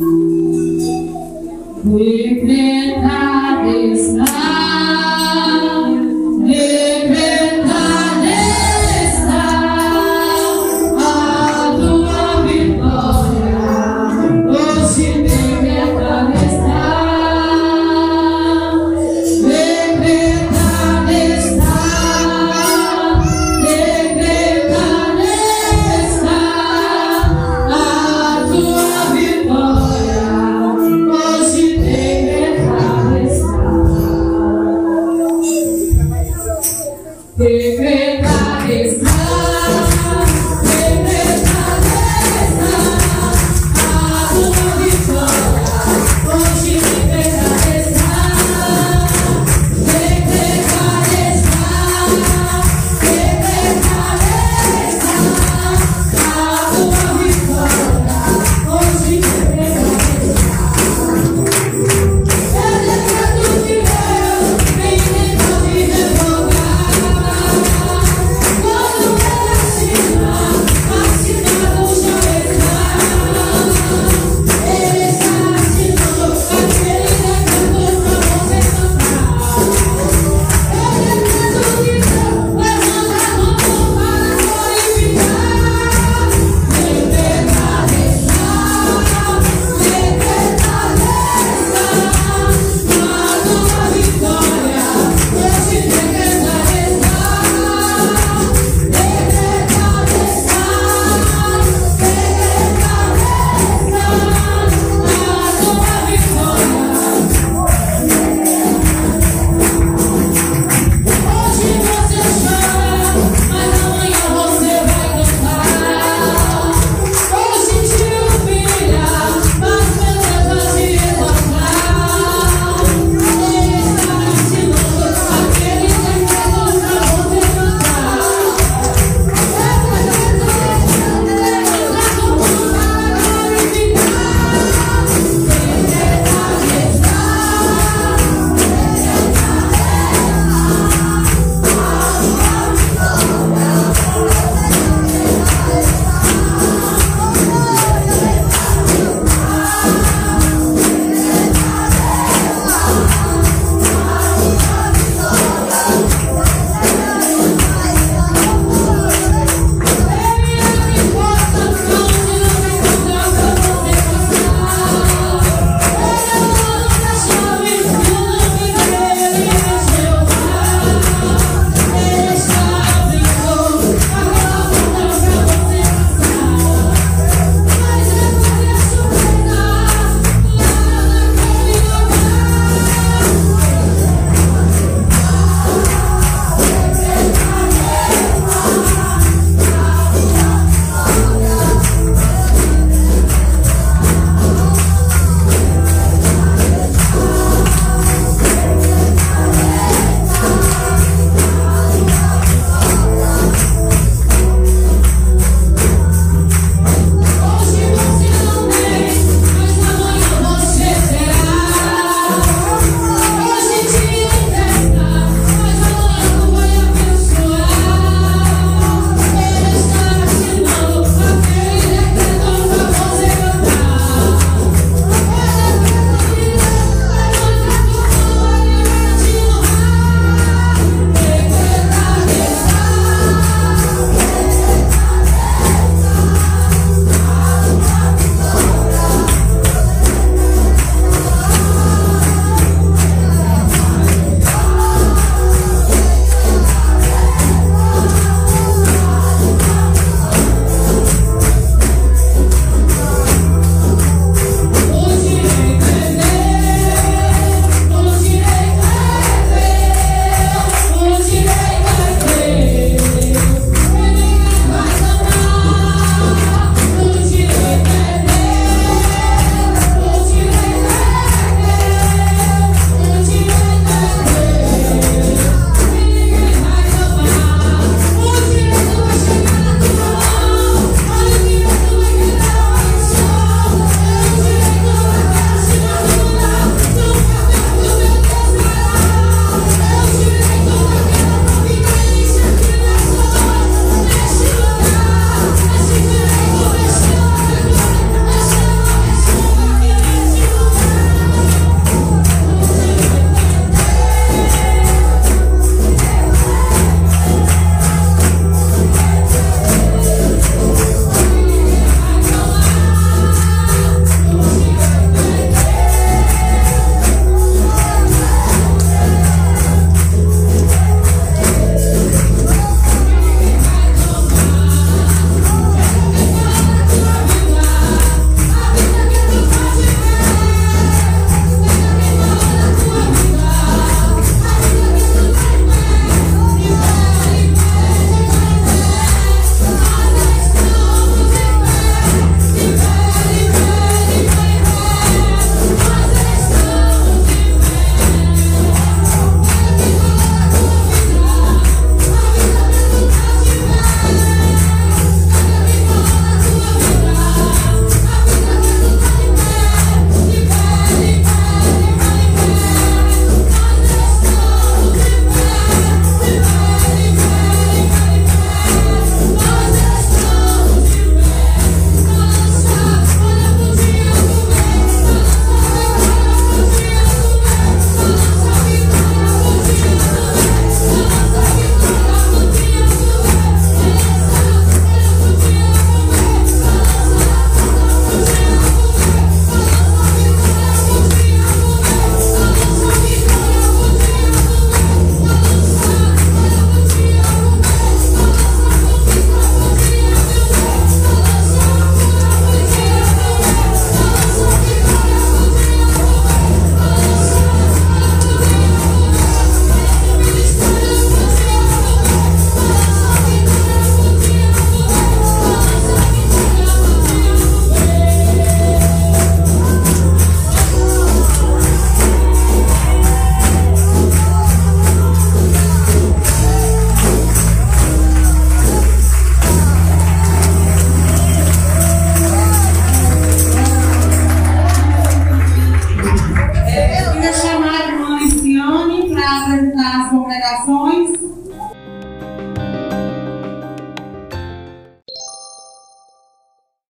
With it, that is. Amen.